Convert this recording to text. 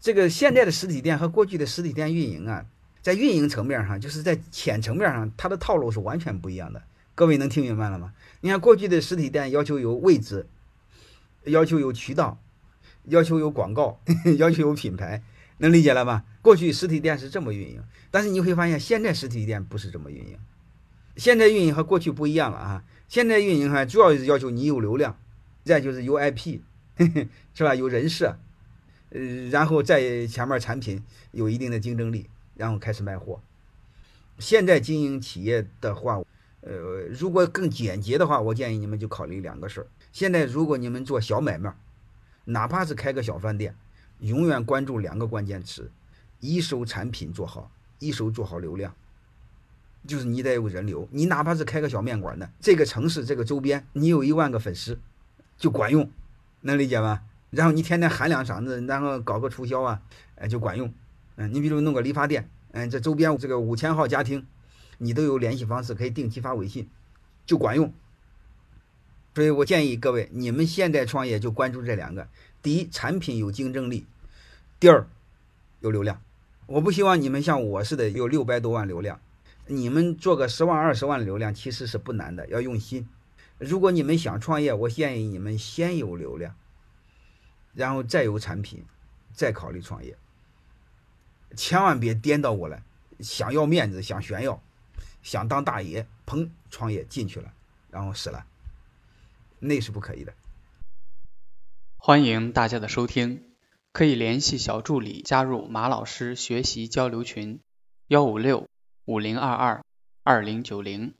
这个现在的实体店和过去的实体店运营啊，在运营层面上，就是在浅层面上，它的套路是完全不一样的。各位能听明白了吗？你看过去的实体店要求有位置，要求有渠道，要求有广告，要求有品牌，能理解了吧？过去实体店是这么运营，但是你会发现现在实体店不是这么运营。现在运营和过去不一样了啊！现在运营哈，主要是要求你有流量，再就是有 IP，是吧？有人设。呃，然后在前面产品有一定的竞争力，然后开始卖货。现在经营企业的话，呃，如果更简洁的话，我建议你们就考虑两个事儿。现在如果你们做小买卖，哪怕是开个小饭店，永远关注两个关键词：一手产品做好，一手做好流量。就是你得有人流，你哪怕是开个小面馆的，这个城市这个周边，你有一万个粉丝，就管用，能理解吗？然后你天天喊两嗓子，然后搞个促销啊，哎，就管用。嗯，你比如弄个理发店，嗯，这周边这个五千号家庭，你都有联系方式，可以定期发微信，就管用。所以我建议各位，你们现在创业就关注这两个：第一，产品有竞争力；第二，有流量。我不希望你们像我似的有六百多万流量，你们做个十万、二十万流量其实是不难的，要用心。如果你们想创业，我建议你们先有流量。然后再有产品，再考虑创业，千万别颠倒过来，想要面子，想炫耀，想当大爷，砰，创业进去了，然后死了，那是不可以的。欢迎大家的收听，可以联系小助理加入马老师学习交流群，幺五六五零二二二零九零。